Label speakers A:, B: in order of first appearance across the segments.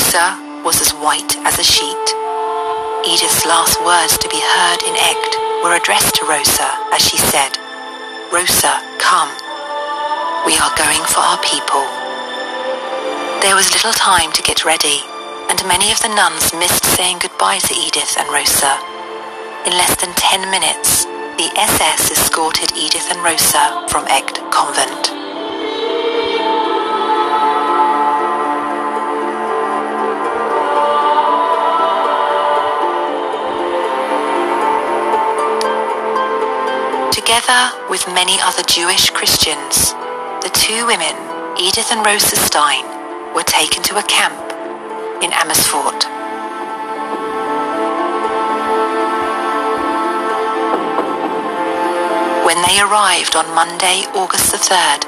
A: Rosa was as white as a sheet. Edith's last words to be heard in Echt were addressed to Rosa as she said, Rosa, come. We are going for our people. There was little time to get ready, and many of the nuns missed saying goodbye to Edith and Rosa. In less than ten minutes, the SS escorted Edith and Rosa from Echt Convent. Together with many other Jewish Christians, the two women, Edith and Rosa Stein, were taken to a camp in Amersfoort. When they arrived on Monday, August the 3rd,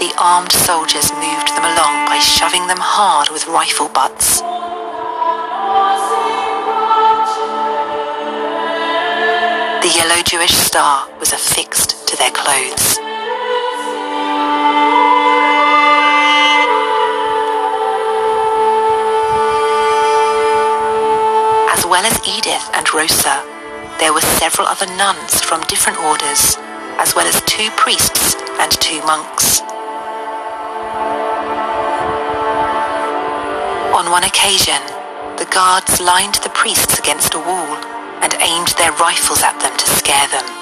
A: the armed soldiers moved them along by shoving them hard with rifle butts. The yellow Jewish star was affixed to their clothes. As well as Edith and Rosa, there were several other nuns from different orders, as well as two priests and two monks. On one occasion, the guards lined the priests against a wall and aimed their rifles at them to scare them.